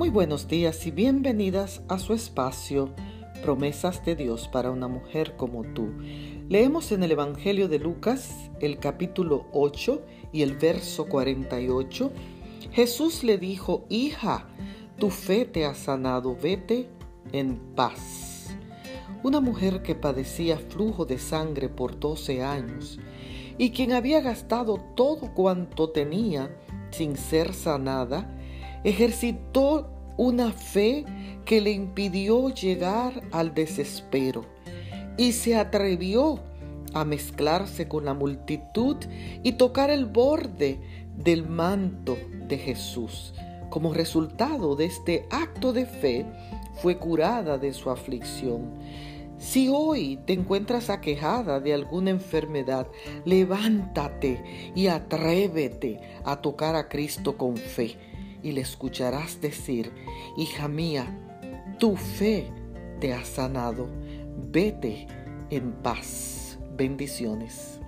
Muy buenos días y bienvenidas a su espacio Promesas de Dios para una mujer como tú. Leemos en el Evangelio de Lucas el capítulo 8 y el verso 48. Jesús le dijo, hija, tu fe te ha sanado, vete en paz. Una mujer que padecía flujo de sangre por 12 años y quien había gastado todo cuanto tenía sin ser sanada, ejercitó una fe que le impidió llegar al desespero y se atrevió a mezclarse con la multitud y tocar el borde del manto de Jesús. Como resultado de este acto de fe, fue curada de su aflicción. Si hoy te encuentras aquejada de alguna enfermedad, levántate y atrévete a tocar a Cristo con fe y le escucharás decir, hija mía, tu fe te ha sanado, vete en paz. Bendiciones.